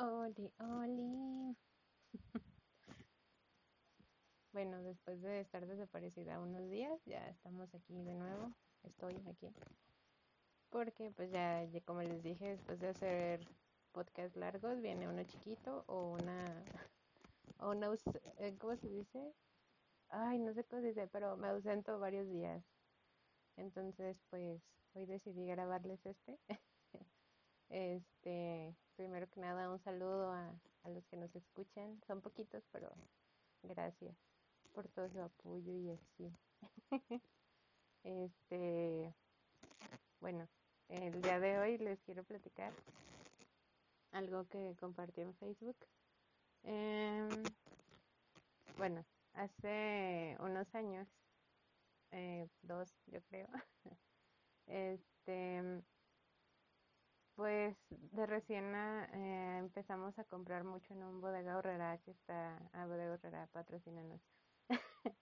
Oli, oli. Bueno, después de estar desaparecida unos días, ya estamos aquí de nuevo. Estoy aquí. Porque pues ya, como les dije, después de hacer podcast largos, viene uno chiquito o una, o una, eh, ¿cómo se dice? Ay, no sé cómo se dice, pero me ausento varios días. Entonces, pues hoy decidí grabarles este. Este, primero que nada, un saludo a, a los que nos escuchan. Son poquitos, pero gracias por todo su apoyo y así. Este, bueno, el día de hoy les quiero platicar algo que compartí en Facebook. Em, bueno, hace unos años, eh, dos yo creo, este, pues de recién a- eh, empezamos a comprar mucho en un bodega horrera que está, a bodega horrera patrocínanos.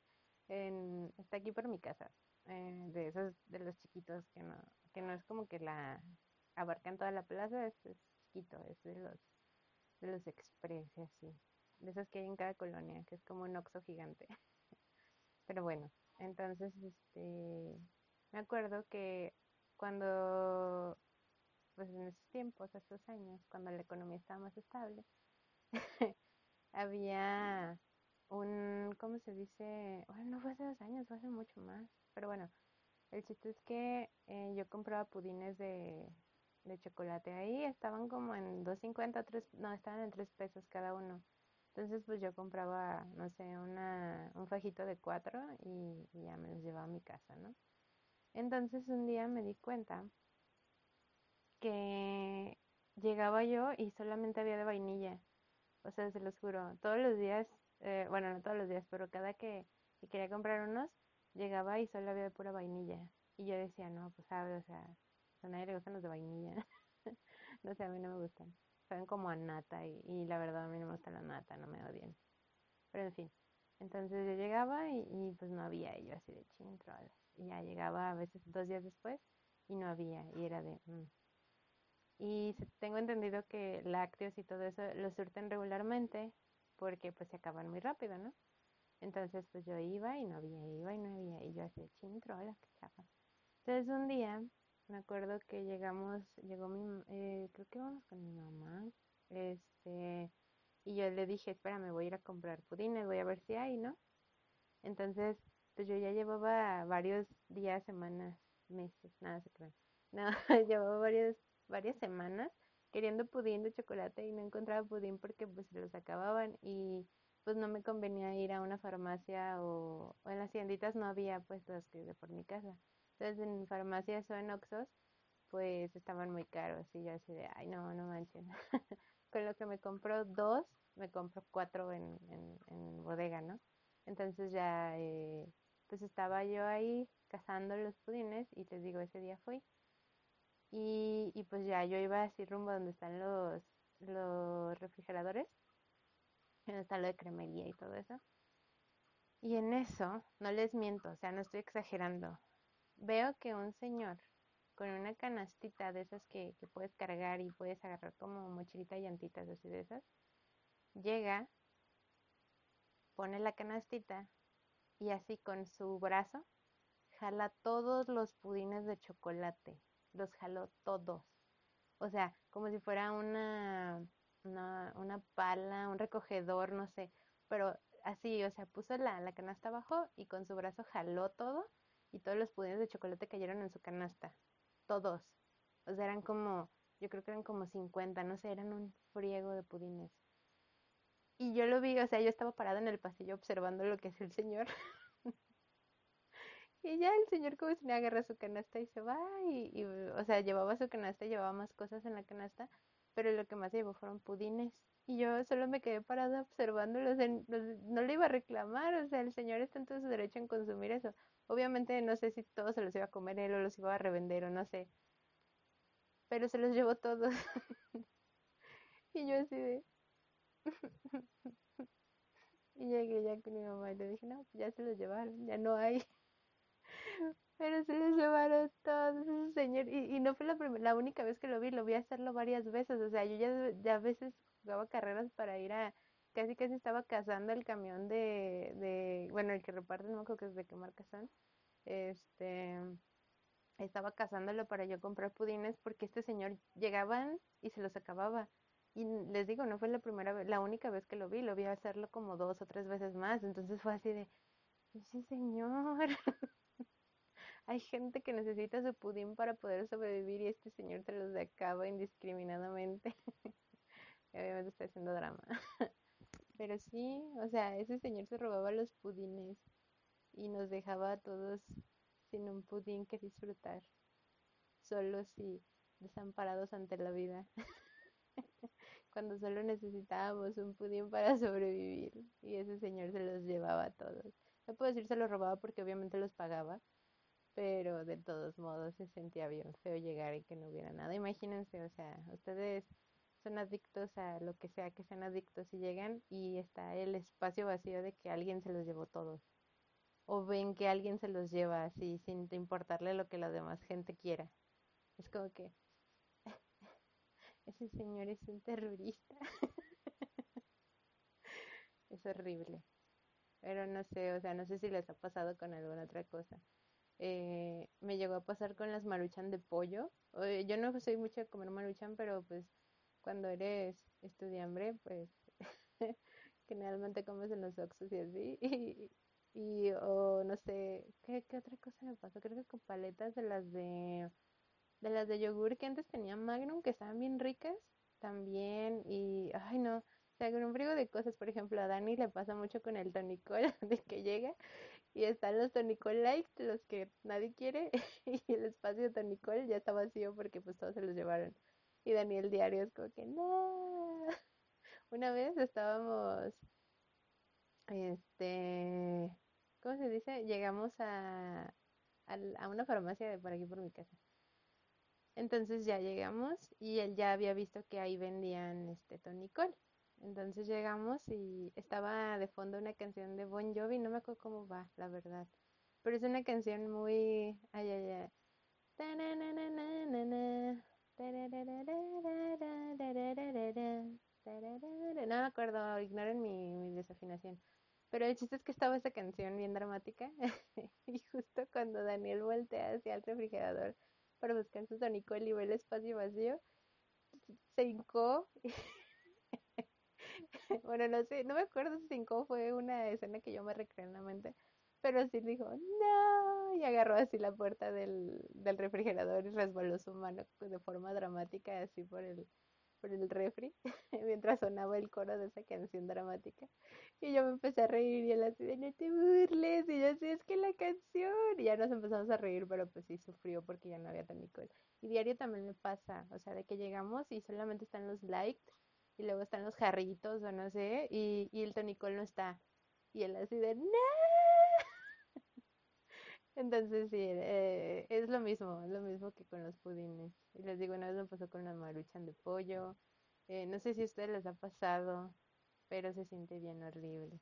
En, está aquí por mi casa, eh, de esos de los chiquitos que no, que no es como que la abarcan toda la plaza, es, es chiquito, es de los, de los express así, de esos que hay en cada colonia, que es como un Oxxo gigante. Pero bueno, entonces, este, me acuerdo que cuando, pues en esos tiempos, esos años, cuando la economía estaba más estable, había un, ¿cómo se dice? Bueno, no fue hace dos años, fue hace mucho más. Pero bueno, el chiste es que eh, yo compraba pudines de, de chocolate ahí, estaban como en dos cincuenta tres no, estaban en 3 pesos cada uno. Entonces, pues yo compraba, no sé, una, un fajito de cuatro y, ya me los llevaba a mi casa, ¿no? Entonces un día me di cuenta llegaba yo y solamente había de vainilla. O sea, se los juro, todos los días, eh, bueno, no todos los días, pero cada que, que quería comprar unos, llegaba y solo había de pura vainilla. Y yo decía, no, pues sabe, o sea, a nadie le gustan los de vainilla. No sé, a mí no me gustan. Saben como a nata y, la verdad a mí no me gusta la nata, no me odien. Pero en fin, entonces yo llegaba y, pues no había, y así de chin, troll. Y ya llegaba a veces dos días después y no había, y era de... mm. Y tengo entendido que lácteos y todo eso lo surten regularmente porque pues se acaban muy rápido, ¿no? Entonces pues yo iba y no había, iba y no había, y yo hacía chintro, hola, qué chafa. Entonces un día me acuerdo que llegamos, llegó mi, eh, creo que íbamos con mi mamá, este, y yo le dije, espera, me voy a ir a comprar pudines, voy a ver si hay, ¿no? Entonces, pues yo ya llevaba varios días, semanas, meses, nada se crean. No, llevaba varios, varias semanas queriendo pudín de chocolate y no encontraba pudín porque pues se los acababan y pues no me convenía ir a una farmacia o, en las tienditas no había pues los que de por mi casa. Entonces en farmacias o en Oxxos pues estaban muy caros y yo así de, ay no, no manchen. Con lo que me compro dos, me compro cuatro en, en, en bodega, ¿no? Entonces ya, eh, pues estaba yo ahí cazando los pudines y te digo, ese día fui. Y, y pues ya yo iba así rumbo donde están los, los refrigeradores, donde está lo de cremería y todo eso. Y en eso, no les miento, o sea, no estoy exagerando. Veo que un señor con una canastita de esas que, que puedes cargar y puedes agarrar como mochilita y llantitas así de esas, llega, pone la canastita y así con su brazo jala todos los pudines de chocolate. Los jaló todos. O sea, como si fuera una, una, una pala, un recogedor, no sé. Pero así, o sea, puso la, la canasta abajo y con su brazo jaló todo y todos los pudines de chocolate cayeron en su canasta. Todos. O sea, eran como, yo creo que eran como 50 no sé, eran un friego de pudines. Y yo lo vi, o sea, yo estaba parada en el pasillo observando lo que hacía el señor. Y ya el señor como si me agarra su canasta y se va y, y, o sea, llevaba su canasta, llevaba más cosas en la canasta, pero lo que más llevó fueron pudines. Y yo solo me quedé parada observándolo, o sea, no, no le iba a reclamar, o sea, el señor está en todo su derecho en consumir eso. Obviamente no sé si todos se los iba a comer él o los iba a revender o no sé, pero se los llevó todos. Y yo así de... Y llegué ya con mi mamá y le dije, no, pues ya se los llevaron, ya no hay. Pero se los llevaron todos, ese señor. Y, no fue la, la única vez que lo vi, lo vi hacerlo varias veces. O sea, yo ya, ya a veces jugaba carreras para ir a, casi casi estaba cazando el camión de, de, bueno, el que reparte, no acuerdo que es de qué marca son, este, estaba cazándolo para yo comprar pudines porque este señor llegaban y se los acababa. Y les digo, no fue la primera vez, la única vez que lo vi, lo vi hacerlo como dos o tres veces más, entonces fue así de, ese señor, hay gente que necesita su pudín para poder sobrevivir y este señor se los acaba indiscriminadamente. Obviamente está haciendo drama. Pero sí, o sea, ese señor se robaba los pudines y nos dejaba a todos sin un pudín que disfrutar, solos y desamparados ante la vida, cuando solo necesitábamos un pudín para sobrevivir y ese señor se los llevaba a todos. No puedo decir se los robaba porque obviamente los pagaba, pero de todos modos se sentía bien feo llegar y que no hubiera nada. Imagínense, o sea, ustedes son adictos a lo que sea que sean adictos y llegan y está el espacio vacío de que alguien se los llevó todos. O ven que alguien se los lleva así sin importarle lo que la demás gente quiera. Es como que ese señor es un terrorista. es horrible. Pero no sé, o sea, no sé si les ha pasado con alguna otra cosa. Eh, me llegó a pasar con las maruchan de pollo. Yo no soy mucho de comer maruchan, pero pues cuando eres estudiambre, pues generalmente comes en los Oxxos y así. Y, o no sé, ¿qué, ¿qué otra cosa me pasó? Creo que con paletas de las de de las de yogur que antes tenían Magnum, que estaban bien ricas también. Y, ay no, o sea, con un frigo de cosas, por ejemplo, a Dani le pasa mucho con el tonicol, de que llega y están los tonicol light, los que nadie quiere, y el espacio de tonicol ya está vacío porque pues todos se los llevaron. Y Daniel diario es como que, no. Una vez estábamos, este, ¿cómo se dice? Llegamos a, a, a una farmacia de por aquí por mi casa. Entonces ya llegamos y él ya había visto que ahí vendían este tonicol. Entonces llegamos y estaba de fondo una canción de Bon Jovi, no me acuerdo cómo va, la verdad. Pero es una canción muy... Ay, ay, ay. No me acuerdo, ignoren mi, desafinación. Pero el chiste es que estaba esa canción bien dramática y justo cuando Daniel voltea hacia el refrigerador para buscar su ver el espacio vacío, se hincó. bueno, no sé, no me acuerdo si fue una escena que yo me recreé en la mente, pero sí dijo, no, y agarró así la puerta del, del refrigerador y resbaló su mano de forma dramática así por el, por el refri mientras sonaba el coro de esa canción dramática. Y yo me empecé a reír y él así de no te burles. Y yo así es que la canción. Y ya nos empezamos a reír, pero pues sí sufrió porque ya no había tonicol. Y diario también me pasa, o sea, de que llegamos y solamente están los likes y luego están los jarritos o no sé, y, y el tonicol no está. Y él así de no. Entonces sí, eh, es lo mismo, es lo mismo que con los pudines. Y les digo, una vez me pasó con la maruchan de pollo. Eh, no sé si a ustedes les ha pasado, pero se siente bien horrible.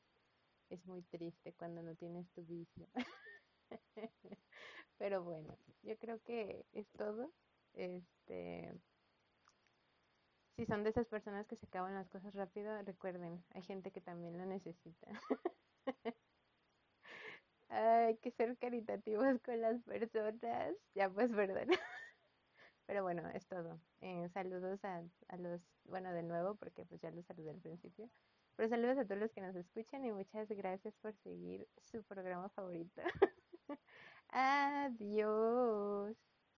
Es muy triste cuando no tienes tu vicio. Pero bueno, yo creo que es todo. Este, si son de esas personas que se acaban las cosas rápido, recuerden, hay gente que también lo necesita. Hay que ser caritativos con las personas. Ya pues, perdón. Pero bueno, es todo. Eh, saludos a, a los, bueno, de nuevo, porque pues ya los saludé al principio. Pero saludos a todos los que nos escuchan y muchas gracias por seguir su programa favorito. Adiós.